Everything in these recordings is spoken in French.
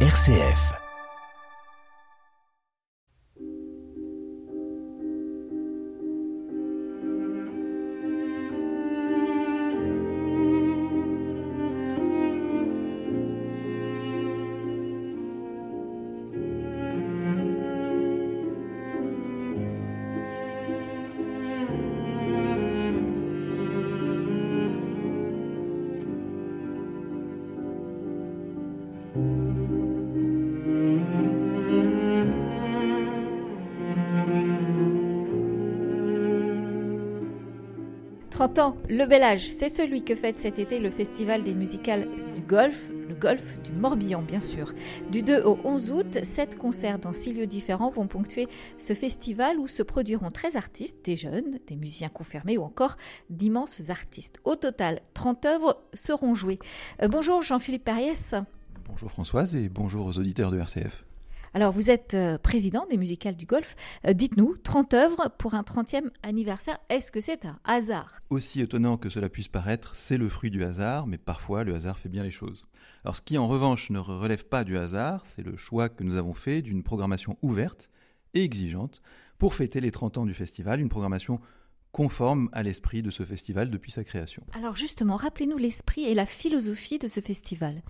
RCF. Le bel âge, c'est celui que fête cet été le Festival des musicales du Golfe, le Golfe du Morbihan bien sûr. Du 2 au 11 août, sept concerts dans six lieux différents vont ponctuer ce festival où se produiront 13 artistes, des jeunes, des musiciens confirmés ou encore d'immenses artistes. Au total, 30 œuvres seront jouées. Euh, bonjour Jean-Philippe Pariès. Bonjour Françoise et bonjour aux auditeurs de RCF. Alors, vous êtes euh, président des musicales du golf. Euh, dites-nous, 30 œuvres pour un 30e anniversaire, est-ce que c'est un hasard? Aussi étonnant que cela puisse paraître, c'est le fruit du hasard, mais parfois le hasard fait bien les choses. Alors, ce qui en revanche ne relève pas du hasard, c'est le choix que nous avons fait d'une programmation ouverte et exigeante pour fêter les 30 ans du festival, une programmation conforme à l'esprit de ce festival depuis sa création. Alors justement, rappelez-nous l'esprit et la philosophie de ce festival.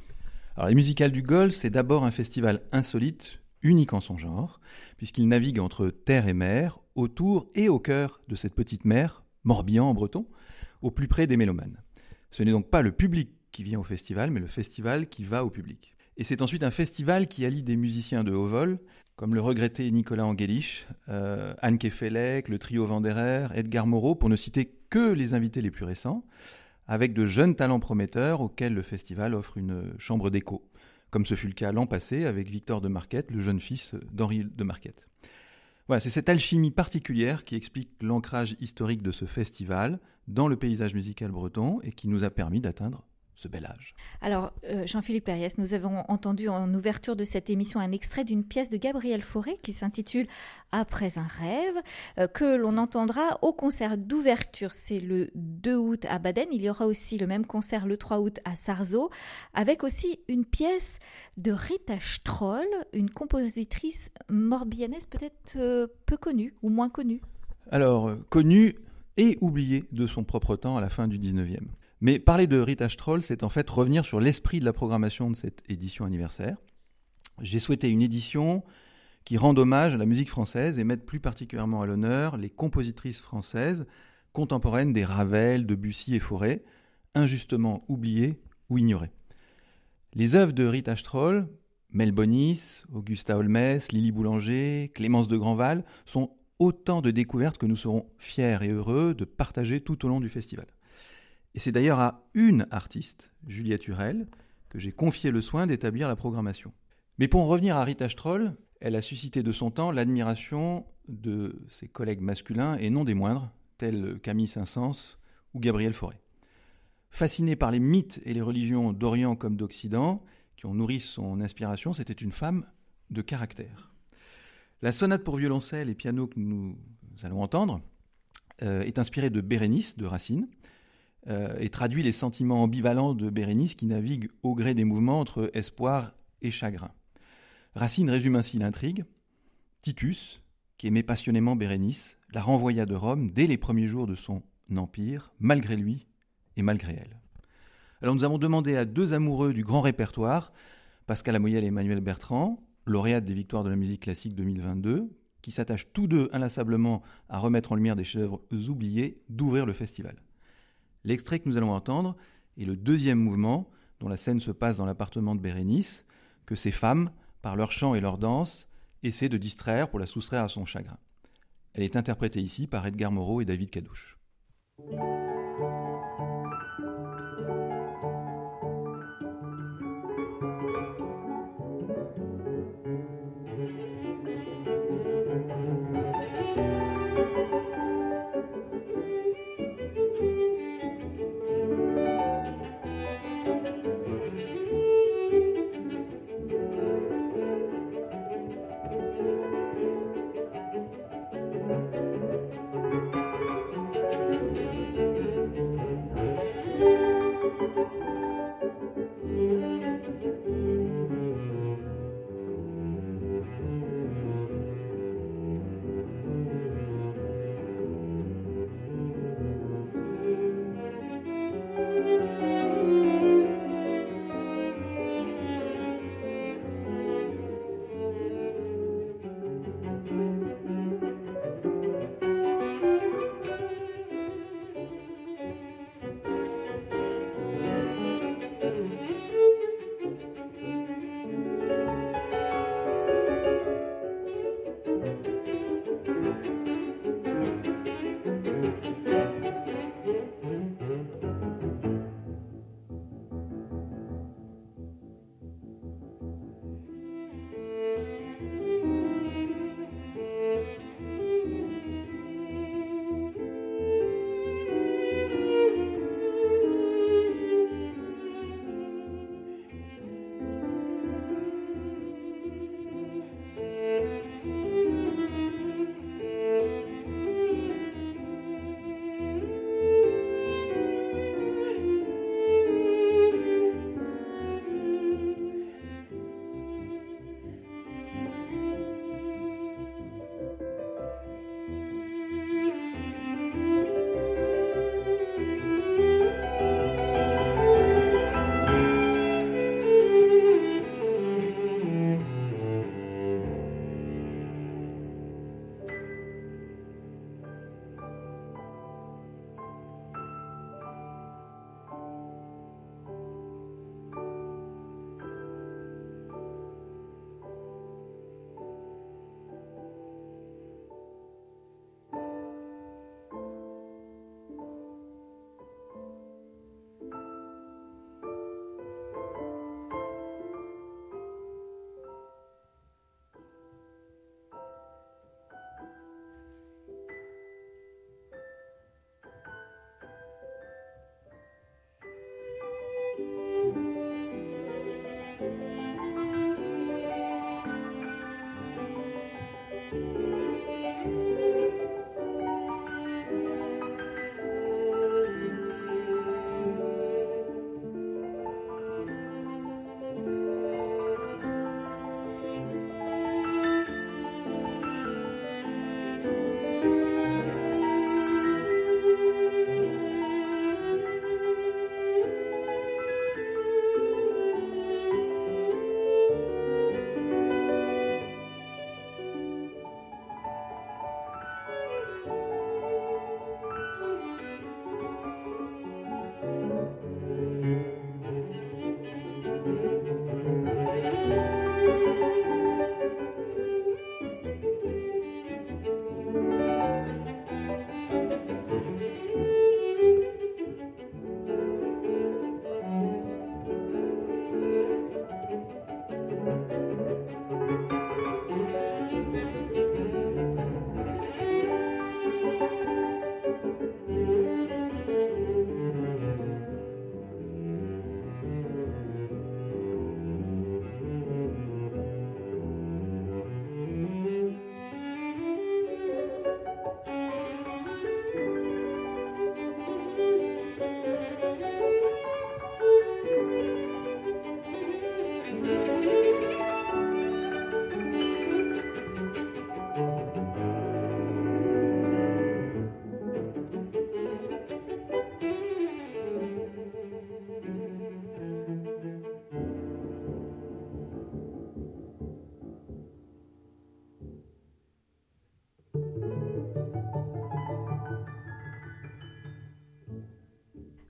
Alors les musicales du Golf, c'est d'abord un festival insolite, unique en son genre, puisqu'il navigue entre terre et mer, autour et au cœur de cette petite mer, Morbihan en breton, au plus près des mélomanes. Ce n'est donc pas le public qui vient au festival, mais le festival qui va au public. Et c'est ensuite un festival qui allie des musiciens de haut vol, comme le regretté Nicolas Angelich, euh, Anne Kefelec, le trio Vanderer, Edgar Moreau, pour ne citer que les invités les plus récents, avec de jeunes talents prometteurs auxquels le festival offre une chambre d'écho comme ce fut le cas l'an passé avec Victor de Marquette, le jeune fils d'Henri de Marquette. Voilà, c'est cette alchimie particulière qui explique l'ancrage historique de ce festival dans le paysage musical breton et qui nous a permis d'atteindre ce bel âge. Alors, euh, Jean-Philippe Perriès, nous avons entendu en ouverture de cette émission un extrait d'une pièce de Gabriel Fauré qui s'intitule Après un rêve, euh, que l'on entendra au concert d'ouverture. C'est le 2 août à Baden. Il y aura aussi le même concert le 3 août à Sarzeau, avec aussi une pièce de Rita Stroll, une compositrice morbianaise peut-être euh, peu connue ou moins connue. Alors, connue et oubliée de son propre temps à la fin du 19e. Mais parler de Rita Stroll, c'est en fait revenir sur l'esprit de la programmation de cette édition anniversaire. J'ai souhaité une édition qui rende hommage à la musique française et mette plus particulièrement à l'honneur les compositrices françaises contemporaines des Ravel, Debussy et Fauré, injustement oubliées ou ignorées. Les œuvres de Rita Stroll, Mel Bonis, Augusta Holmes, Lily Boulanger, Clémence de Grandval, sont autant de découvertes que nous serons fiers et heureux de partager tout au long du festival. Et c'est d'ailleurs à une artiste, Juliette Turel, que j'ai confié le soin d'établir la programmation. Mais pour en revenir à Rita Stroll, elle a suscité de son temps l'admiration de ses collègues masculins et non des moindres, tels Camille Saint-Saëns ou Gabriel Fauré. Fascinée par les mythes et les religions d'Orient comme d'Occident, qui ont nourri son inspiration, c'était une femme de caractère. La sonate pour violoncelle et piano que nous allons entendre euh, est inspirée de Bérénice de Racine, euh, et traduit les sentiments ambivalents de Bérénice qui navigue au gré des mouvements entre espoir et chagrin. Racine résume ainsi l'intrigue. Titus, qui aimait passionnément Bérénice, la renvoya de Rome dès les premiers jours de son empire, malgré lui et malgré elle. Alors nous avons demandé à deux amoureux du grand répertoire, Pascal Amoyel et Emmanuel Bertrand, lauréates des Victoires de la musique classique 2022, qui s'attachent tous deux inlassablement à remettre en lumière des chefs-d'œuvre d'ouvrir le festival. L'extrait que nous allons entendre est le deuxième mouvement, dont la scène se passe dans l'appartement de Bérénice, que ces femmes, par leur chant et leur danse, essaient de distraire pour la soustraire à son chagrin. Elle est interprétée ici par Edgar Moreau et David Cadouche.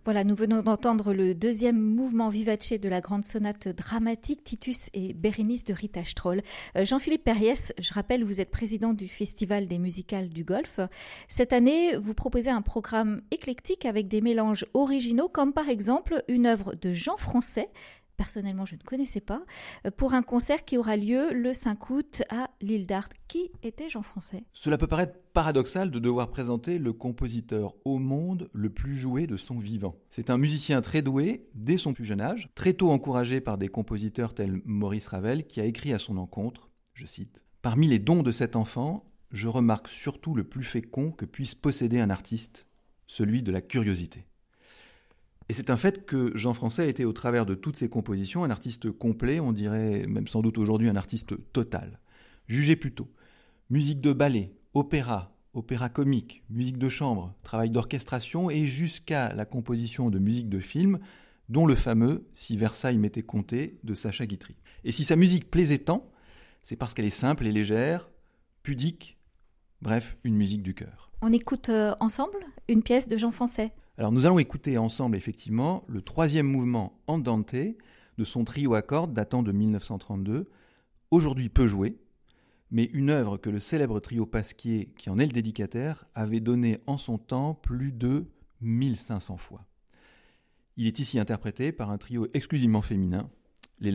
Voilà, nous venons d'entendre le deuxième mouvement vivace de la grande sonate dramatique Titus et Bérénice de Rita Stroll. Euh, Jean-Philippe Perriès, je rappelle, vous êtes président du Festival des musicales du Golfe. Cette année, vous proposez un programme éclectique avec des mélanges originaux, comme par exemple une œuvre de Jean Français, personnellement je ne connaissais pas, euh, pour un concert qui aura lieu le 5 août à l'île d'Art. Qui était Jean Français? Cela peut paraître paradoxal de devoir présenter le compositeur au monde le plus joué de son vivant. C'est un musicien très doué dès son plus jeune âge, très tôt encouragé par des compositeurs tels Maurice Ravel qui a écrit à son encontre, je cite, Parmi les dons de cet enfant, je remarque surtout le plus fécond que puisse posséder un artiste, celui de la curiosité. Et c'est un fait que Jean Français été, au travers de toutes ses compositions, un artiste complet, on dirait même sans doute aujourd'hui un artiste total. Jugez plutôt. Musique de ballet, opéra, opéra comique, musique de chambre, travail d'orchestration et jusqu'à la composition de musique de film, dont le fameux Si Versailles m'était compté de Sacha Guitry. Et si sa musique plaisait tant, c'est parce qu'elle est simple et légère, pudique, bref, une musique du cœur. On écoute euh, ensemble une pièce de Jean Français. Alors nous allons écouter ensemble effectivement le troisième mouvement Andante de son trio à cordes datant de 1932, aujourd'hui peu joué, mais une œuvre que le célèbre trio Pasquier, qui en est le dédicataire, avait donnée en son temps plus de 1500 fois. Il est ici interprété par un trio exclusivement féminin, les.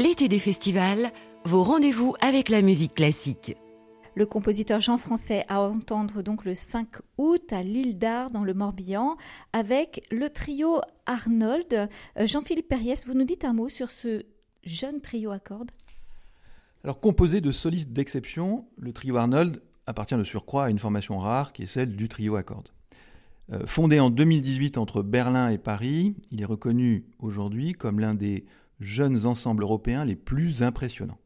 L'été des festivals, vos rendez-vous avec la musique classique. Le compositeur Jean Français à entendre donc le 5 août à l'île d'Ar dans le Morbihan avec le trio Arnold. Euh, Jean-Philippe Perriès, vous nous dites un mot sur ce jeune trio à cordes? Alors composé de solistes d'exception, le trio Arnold appartient de surcroît à une formation rare qui est celle du trio à cordes. Euh, fondé en 2018 entre Berlin et Paris, il est reconnu aujourd'hui comme l'un des jeunes ensembles européens les plus impressionnants.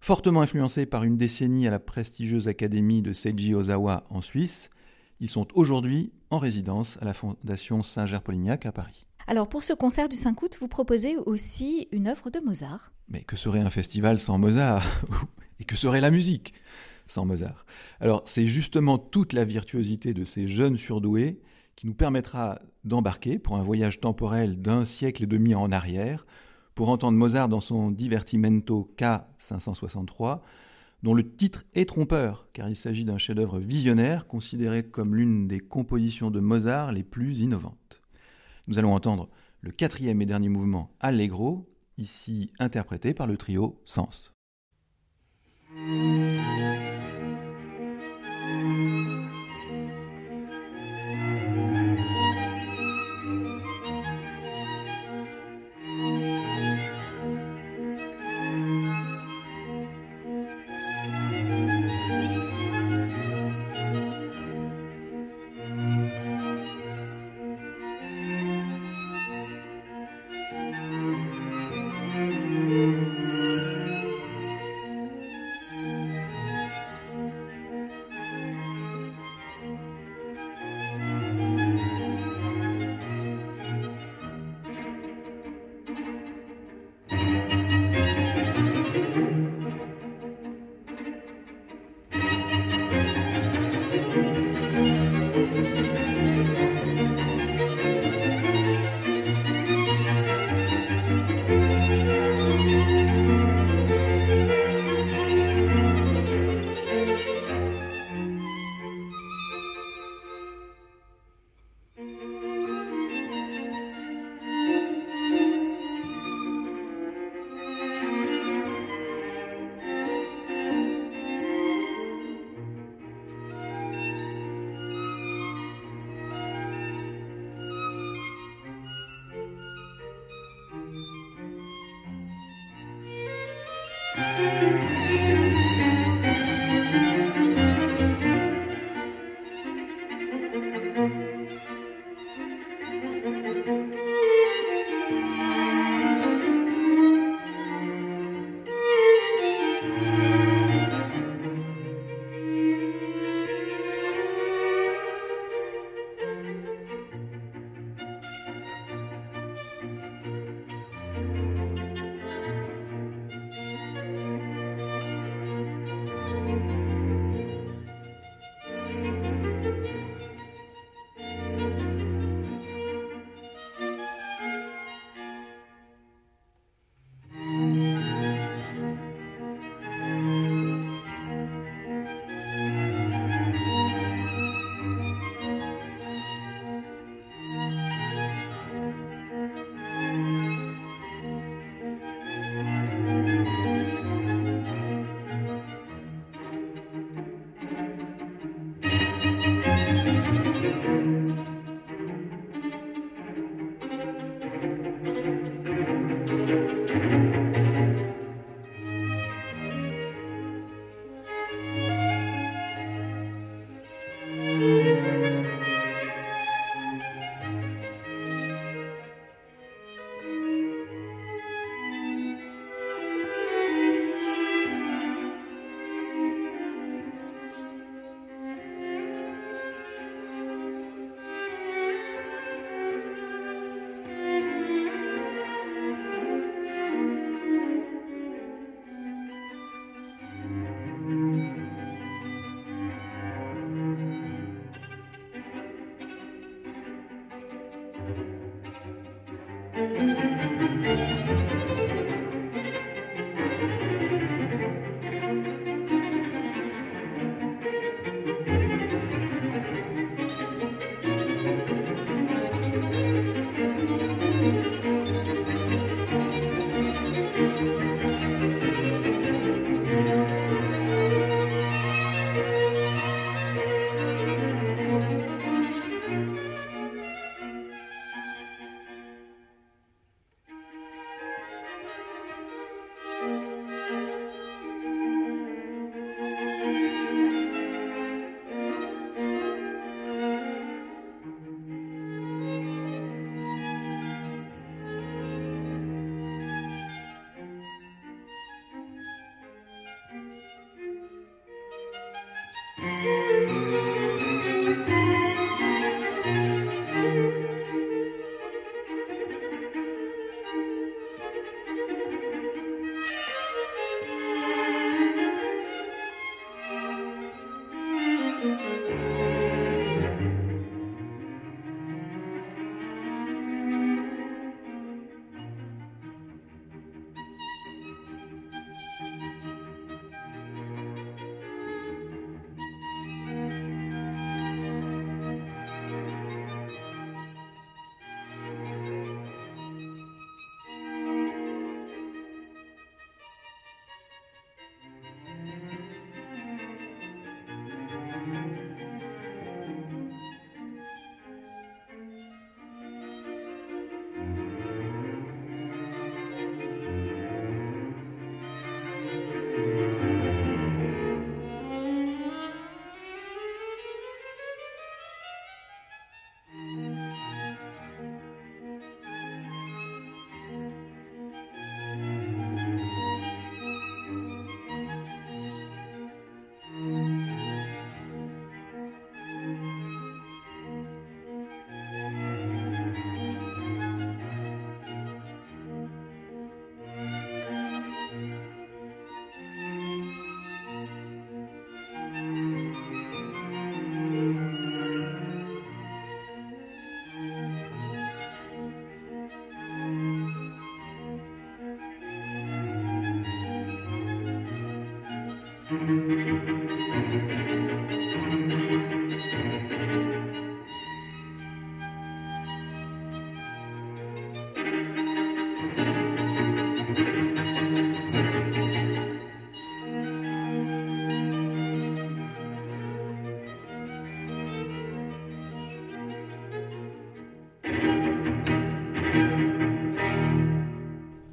Fortement influencés par une décennie à la prestigieuse académie de Seiji Ozawa en Suisse, ils sont aujourd'hui en résidence à la Fondation Saint-Ger-Polignac à Paris. Alors pour ce concert du 5 août, vous proposez aussi une œuvre de Mozart. Mais que serait un festival sans Mozart Et que serait la musique sans Mozart? Alors c'est justement toute la virtuosité de ces jeunes surdoués qui nous permettra d'embarquer pour un voyage temporel d'un siècle et demi en arrière, pour entendre Mozart dans son Divertimento K563, dont le titre est trompeur, car il s'agit d'un chef-d'œuvre visionnaire considéré comme l'une des compositions de Mozart les plus innovantes. Nous allons entendre le quatrième et dernier mouvement Allegro, ici interprété par le trio Sens.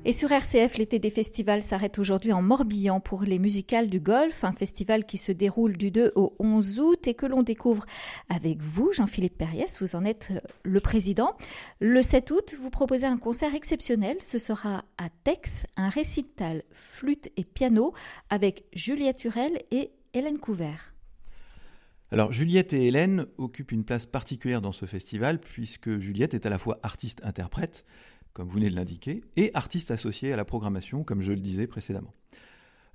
Et sur RCF, l'été des festivals s'arrête aujourd'hui en Morbihan pour les musicales du Golfe, un festival qui se déroule du 2 au 11 août et que l'on découvre avec vous, Jean-Philippe Perriès, vous en êtes le président. Le 7 août, vous proposez un concert exceptionnel, ce sera à Tex, un récital flûte et piano avec Juliette Hurel et Hélène Couvert. Alors Juliette et Hélène occupent une place particulière dans ce festival puisque Juliette est à la fois artiste-interprète, comme vous venez de l'indiquer, et artiste associé à la programmation, comme je le disais précédemment.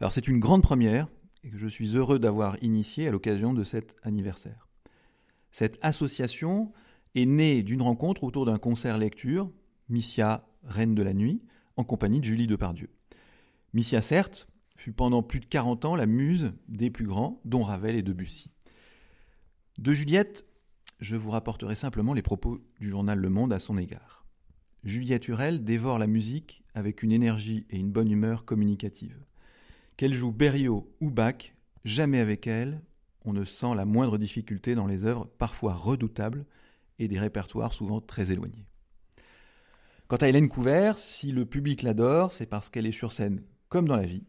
Alors c'est une grande première et que je suis heureux d'avoir initiée à l'occasion de cet anniversaire. Cette association est née d'une rencontre autour d'un concert lecture, Missia, Reine de la Nuit, en compagnie de Julie Depardieu. Missia, certes, fut pendant plus de 40 ans la muse des plus grands, dont Ravel et Debussy. De Juliette, je vous rapporterai simplement les propos du journal Le Monde à son égard. Juliette Hurel dévore la musique avec une énergie et une bonne humeur communicative. Qu'elle joue Berriot ou Bach, jamais avec elle, on ne sent la moindre difficulté dans les œuvres parfois redoutables et des répertoires souvent très éloignés. Quant à Hélène Couvert, si le public l'adore, c'est parce qu'elle est sur scène, comme dans la vie,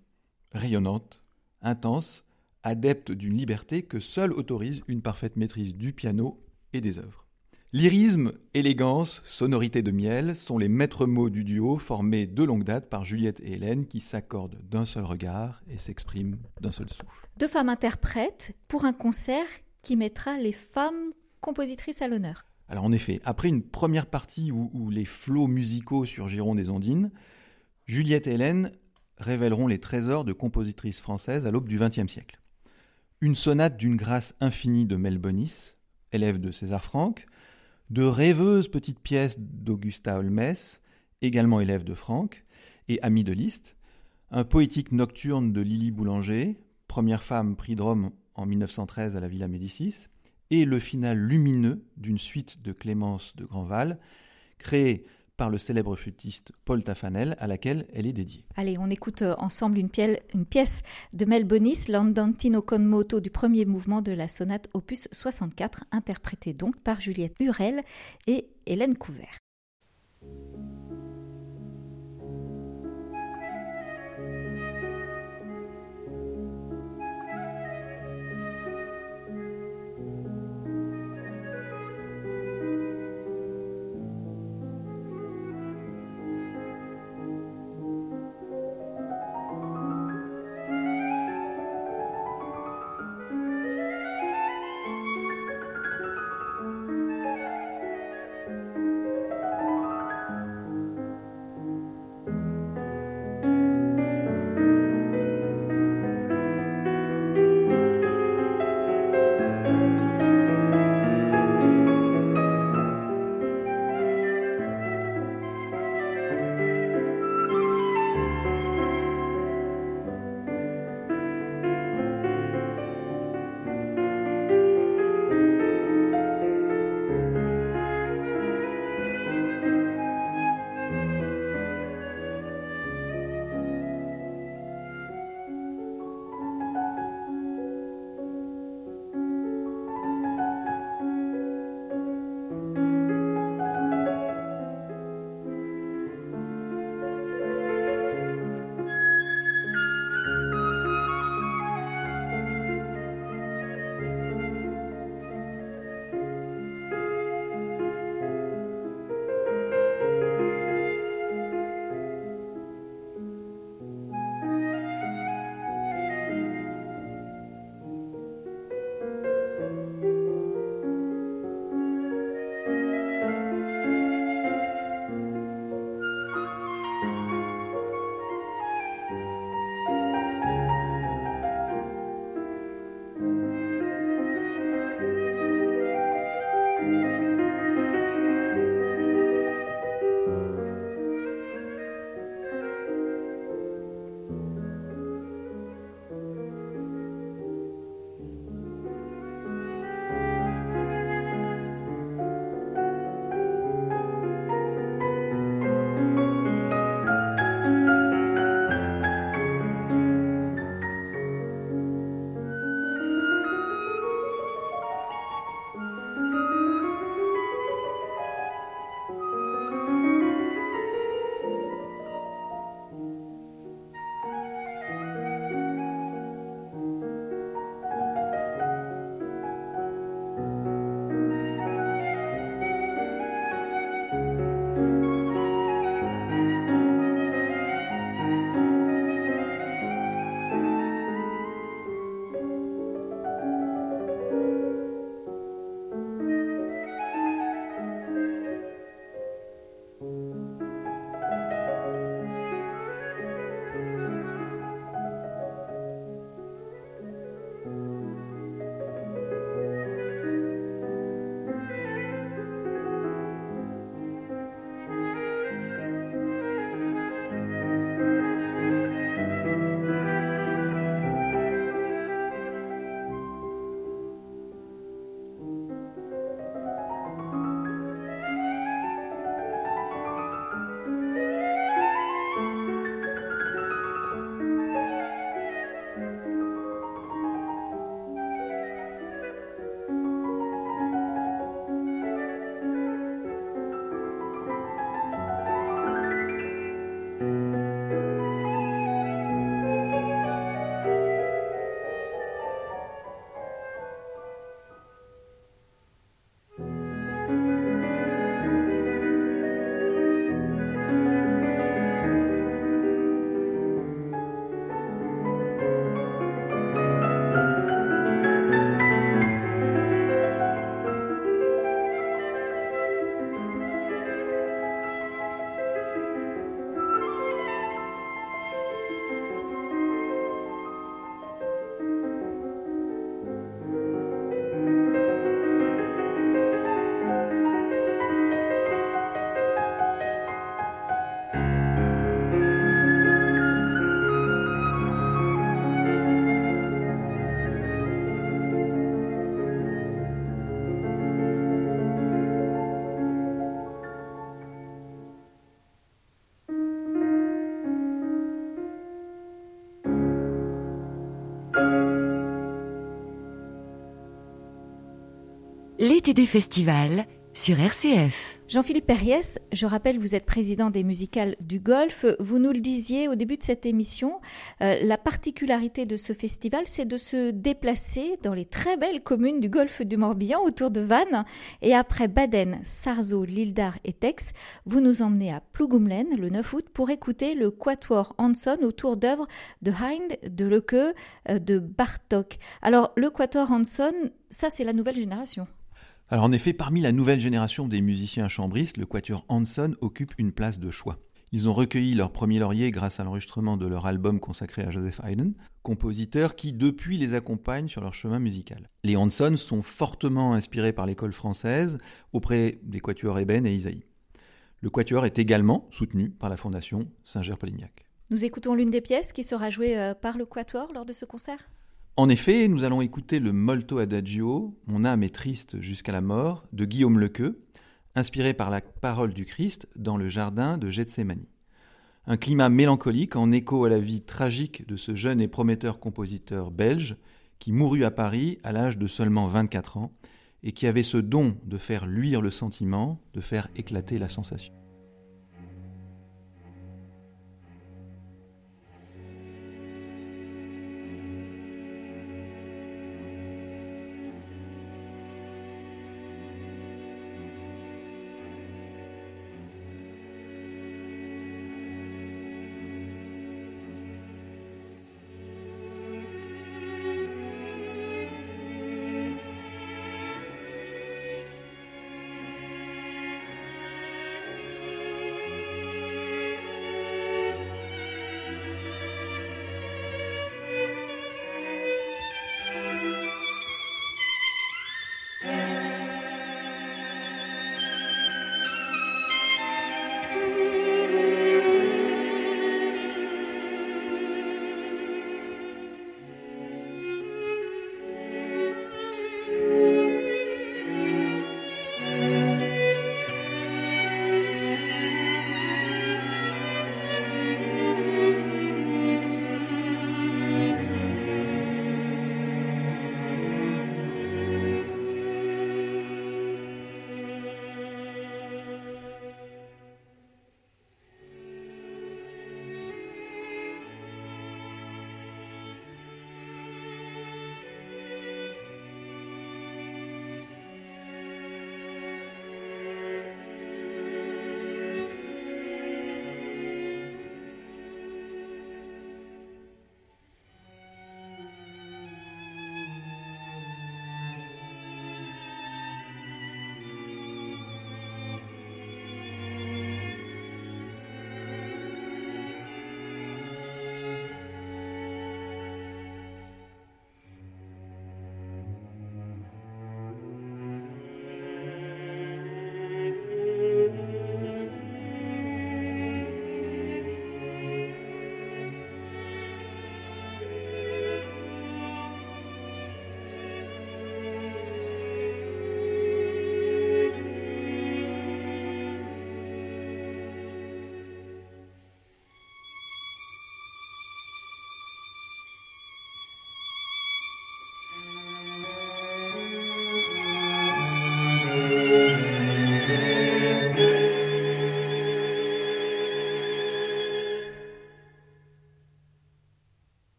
rayonnante, intense, adepte d'une liberté que seule autorise une parfaite maîtrise du piano et des œuvres. Lyrisme, élégance, sonorité de miel sont les maîtres mots du duo formé de longue date par Juliette et Hélène qui s'accordent d'un seul regard et s'expriment d'un seul souffle. Deux femmes interprètes pour un concert qui mettra les femmes compositrices à l'honneur. Alors en effet, après une première partie où, les flots musicaux surgiront des ondines, Juliette et Hélène révéleront les trésors de compositrices françaises à l'aube du XXe siècle. Une sonate d'une grâce infinie de Mel Bonis, élève de César Franck, de rêveuses petites pièces d'Augusta Holmes, également élève de Franck et ami de Liszt, un poétique nocturne de Lily Boulanger, première femme prix de Rome en 1913 à la Villa Médicis, et le final lumineux d'une suite de Clémence de Grandval, créée par le célèbre flûtiste Paul Tafanel, à laquelle elle est dédiée. Allez, on écoute euh, ensemble une, pièce de Mel Bonis, l'Andantino con moto du premier mouvement de la sonate opus 64, interprétée donc par Juliette Hurel et Hélène Couvert. L'été des festivals sur RCF. Jean-Philippe Perriès, je rappelle, vous êtes président des musicales du Golfe. Vous nous le disiez au début de cette émission, euh, la particularité de ce festival, c'est de se déplacer dans les très belles communes du Golfe du Morbihan autour de Vannes. Et après Baden, Sarzeau, Lildar et Tex, vous nous emmenez à Plougumlen le 9 août pour écouter le Quatuor Hanson autour d'œuvres de Hind, de Leke, euh, de Bartok. Alors, le Quatuor Hanson, ça c'est la nouvelle génération. Alors en effet, parmi la nouvelle génération des musiciens chambristes, le quatuor Hanson occupe une place de choix. Ils ont recueilli leur premier laurier grâce à l'enregistrement de leur album consacré à Joseph Haydn, compositeur qui depuis les accompagne sur leur chemin musical. Les Hanson sont fortement inspirés par l'école française auprès des quatuors Eben et Isaïe. Le quatuor est également soutenu par la fondation Saint-Ger-Polignac. Nous écoutons l'une des pièces qui sera jouée euh, par le quatuor lors de ce concert en effet, nous allons écouter le Molto Adagio, Mon âme est triste jusqu'à la mort, de Guillaume Lequeux, inspiré par la parole du Christ dans le jardin de Gethsemane. Un climat mélancolique en écho à la vie tragique de ce jeune et prometteur compositeur belge qui mourut à Paris à l'âge de seulement 24 ans et qui avait ce don de faire luire le sentiment, de faire éclater la sensation.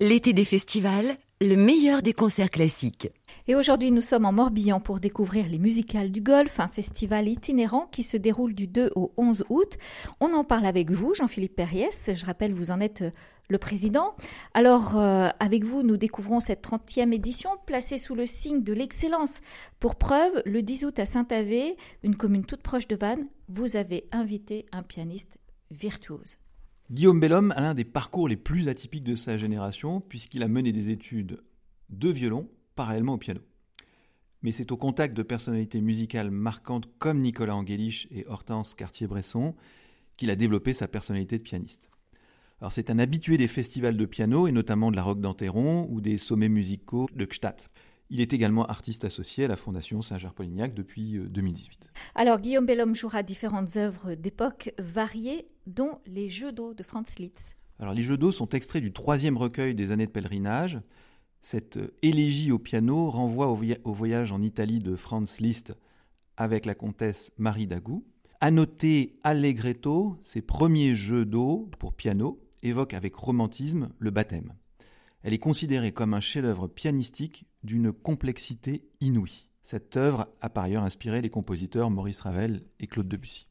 L'été des festivals, le meilleur des concerts classiques. Et aujourd'hui, nous sommes en Morbihan pour découvrir les musicales du Golfe, un festival itinérant qui se déroule du 2 au 11 août. On en parle avec vous, Jean-Philippe Perriès. Je rappelle, vous en êtes le président. Alors, euh, avec vous, nous découvrons cette 30e édition placée sous le signe de l'excellence. Pour preuve, le 10 août à Saint-Avé, une commune toute proche de Vannes, vous avez invité un pianiste virtuose. Guillaume Bellhomme a l'un des parcours les plus atypiques de sa génération, puisqu'il a mené des études de violon parallèlement au piano. Mais c'est au contact de personnalités musicales marquantes comme Nicolas Angelich et Hortense Cartier-Bresson qu'il a développé sa personnalité de pianiste. C'est un habitué des festivals de piano et notamment de la Roque d'Anteron ou des sommets musicaux de Gstaad. Il est également artiste associé à la Fondation Saint-Georges-Polignac depuis 2018. Euh, Alors Guillaume Bellhomme jouera différentes œuvres d'époque variées, dont les Jeux d'eau de Franz Liszt. Alors les Jeux d'eau sont extraits du troisième recueil des années de pèlerinage. Cette euh, élégie au piano renvoie au, voyage en Italie de Franz Liszt avec la comtesse Marie Dagou. À noter Allegretto, ses premiers jeux d'eau pour piano évoquent avec romantisme le baptême. Elle est considérée comme un chef-d'œuvre pianistique d'une complexité inouïe. Cette œuvre a par ailleurs inspiré les compositeurs Maurice Ravel et Claude Debussy.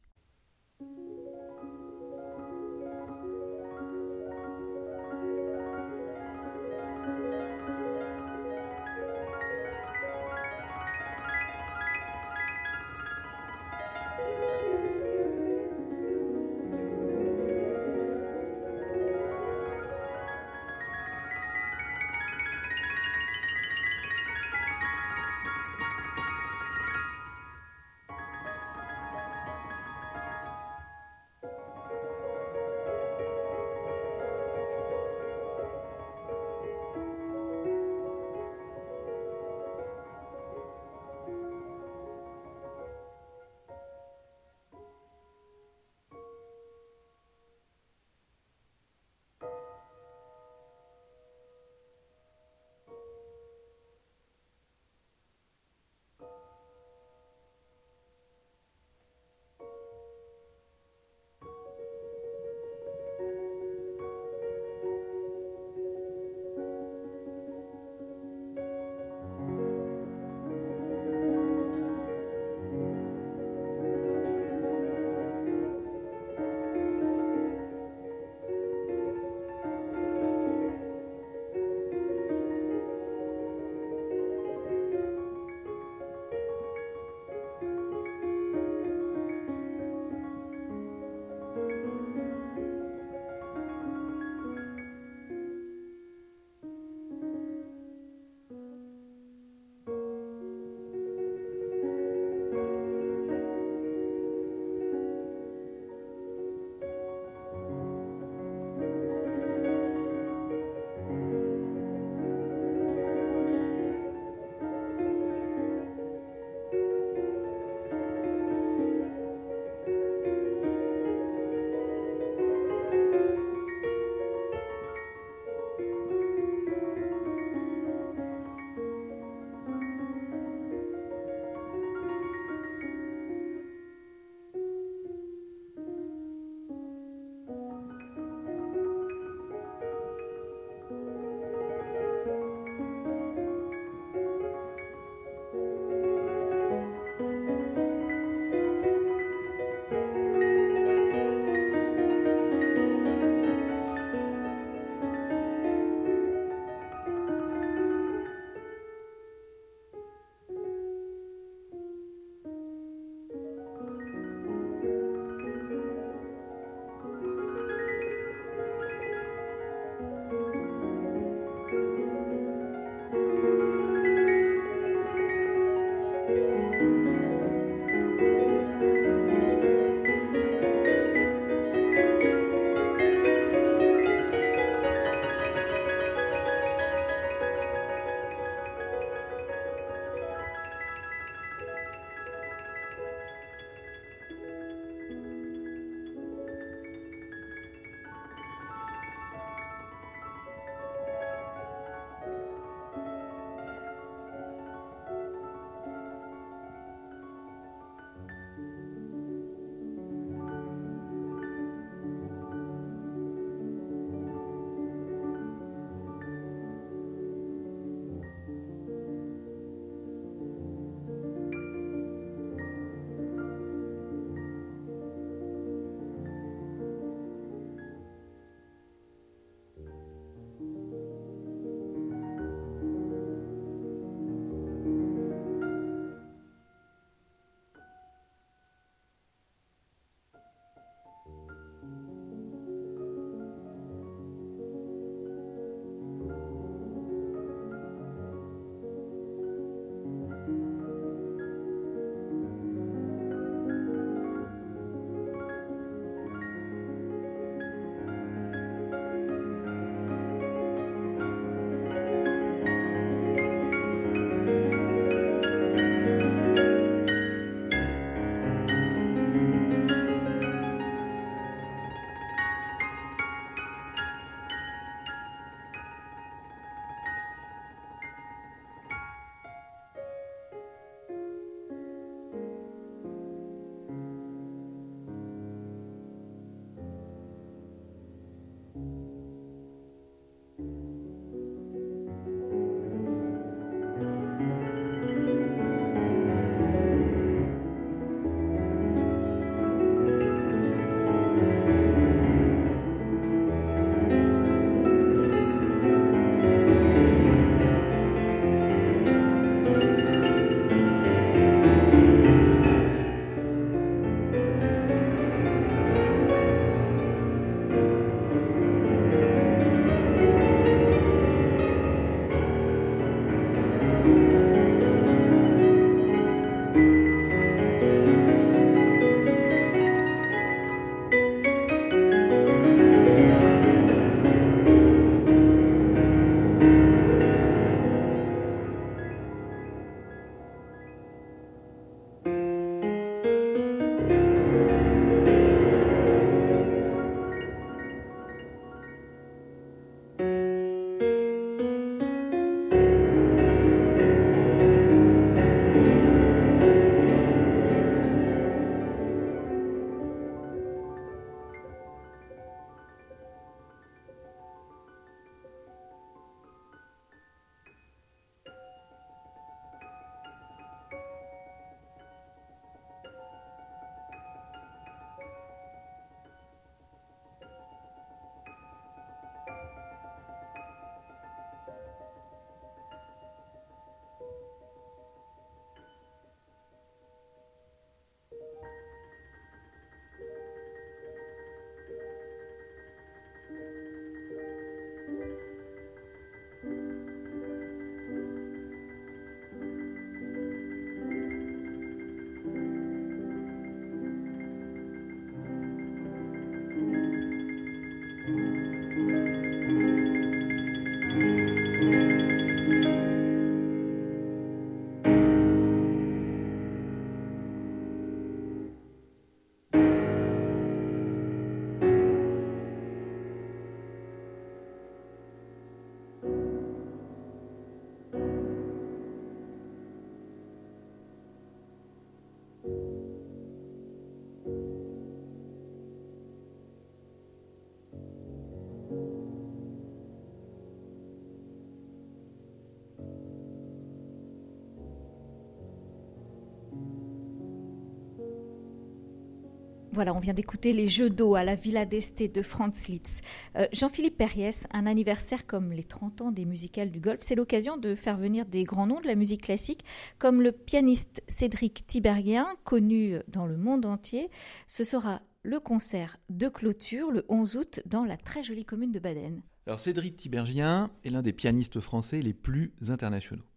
Voilà, on vient d'écouter les Jeux d'eau à la Villa d'Este de Franz Liszt. Euh, Jean-Philippe Perriès, un anniversaire comme les 30 ans des musicales du golf, c'est l'occasion de faire venir des grands noms de la musique classique, comme le pianiste Cédric Tiberghien, connu dans le monde entier. Ce sera le concert de clôture le 11 août dans la très jolie commune de Baden. Cédric Tiberghien est l'un des pianistes français les plus internationaux.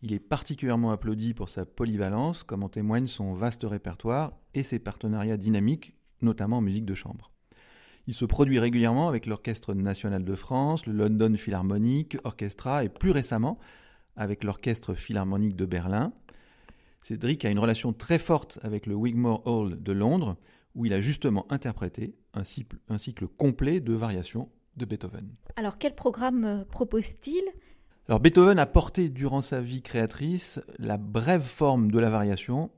Il est particulièrement applaudi pour sa polyvalence, comme en témoigne son vaste répertoire et ses partenariats dynamiques, notamment en musique de chambre. Il se produit régulièrement avec l'Orchestre national de France, le London Philharmonic Orchestra et plus récemment avec l'Orchestre Philharmonique de Berlin. Cédric a une relation très forte avec le Wigmore Hall de Londres, où il a justement interprété un cycle, un cycle complet de variations de Beethoven. Alors quel programme euh, propose-t-il? Alors Beethoven a porté durant sa vie créatrice la brève forme de la variation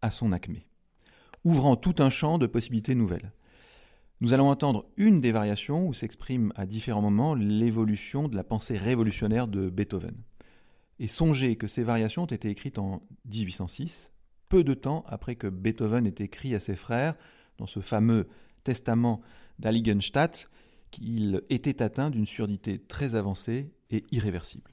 à son acmé, ouvrant tout un champ de possibilités nouvelles. Nous allons entendre une des variations où s'exprime à différents moments l'évolution de la pensée révolutionnaire de Beethoven. Et songez que ces variations ont été écrites en 1806, peu de temps après que Beethoven ait écrit à ses frères, dans ce fameux testament d'Aligenstadt, qu'il était atteint d'une surdité très avancée et irréversible.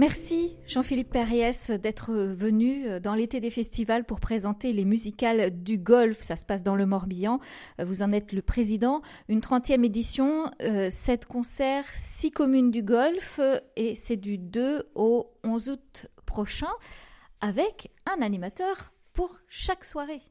Merci Jean-Philippe Perriès d'être venu dans l'été des festivals pour présenter les musicales du golf. Ça se passe dans le Morbihan. Vous en êtes le président. Une 30e édition, euh, 7 concerts, 6 communes du golf et c'est du 2 au 11 août prochain avec un animateur pour chaque soirée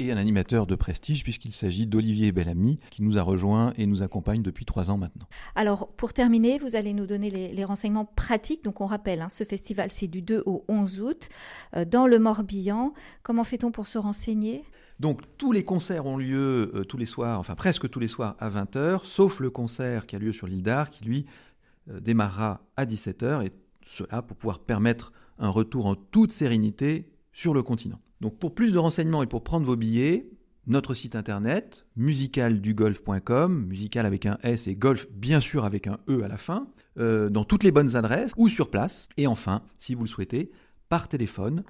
et un animateur de prestige puisqu'il s'agit d'Olivier Bellamy qui nous a rejoint et nous accompagne depuis trois ans maintenant. Alors pour terminer, vous allez nous donner les, renseignements pratiques. Donc on rappelle, hein, ce festival c'est du 2 au 11 août euh, dans le Morbihan. Comment fait-on pour se renseigner? Donc tous les concerts ont lieu euh, tous les soirs, enfin presque tous les soirs à 20h, sauf le concert qui a lieu sur l'île d'Ar qui lui euh, démarrera à 17h et cela pour pouvoir permettre un retour en toute sérénité sur le continent. Donc pour plus de renseignements et pour prendre vos billets, notre site internet musicaldugolf.com, musical avec un S et golf bien sûr avec un E à la fin, euh, dans toutes les bonnes adresses ou sur place. Et enfin, si vous le souhaitez, par téléphone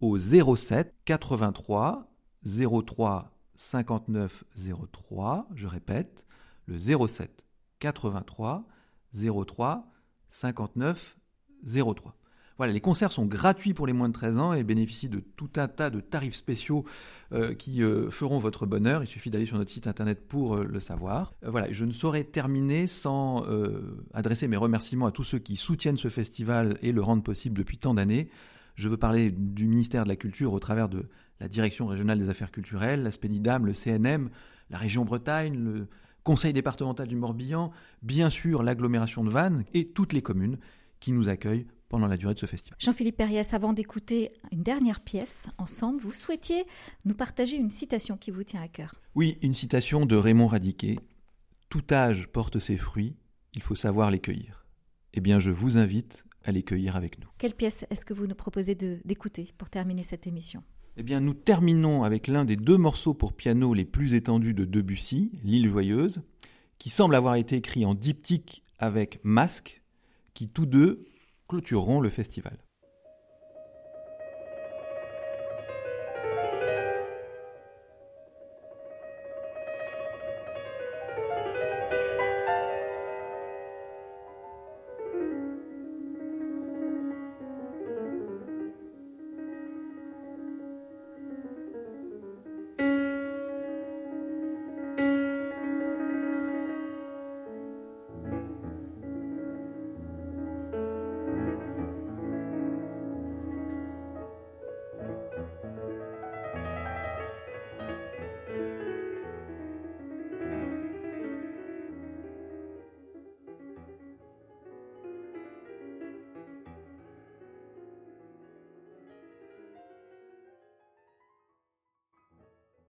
au 07 83 03 59 03, je répète, le 07 83 03 59 03. Voilà, les concerts sont gratuits pour les moins de 13 ans et bénéficient de tout un tas de tarifs spéciaux euh, qui euh, feront votre bonheur. Il suffit d'aller sur notre site internet pour euh, le savoir. voilà, je ne saurais terminer sans adresser mes remerciements à tous ceux qui soutiennent ce festival et le rendent possible depuis tant d'années. Je veux parler du ministère de la Culture au travers de la Direction régionale des affaires culturelles, la SPENIDAM, le CNM, la région Bretagne, le Conseil départemental du Morbihan, bien sûr l'agglomération de Vannes et toutes les communes qui nous accueillent pendant la durée de ce festival. Jean-Philippe Perriès, avant d'écouter une dernière pièce ensemble, vous souhaitiez nous partager une citation qui vous tient à cœur. Oui, une citation de Raymond Radiquet. Tout âge porte ses fruits, il faut savoir les cueillir. Eh bien, je vous invite à les cueillir avec nous. Quelle pièce est-ce que vous nous proposez d'écouter pour terminer cette émission? Eh bien, nous terminons avec l'un des deux morceaux pour piano les plus étendus de Debussy, L'île joyeuse, qui semble avoir été écrit en diptyque avec Masque, qui tous deux clôtureront le festival.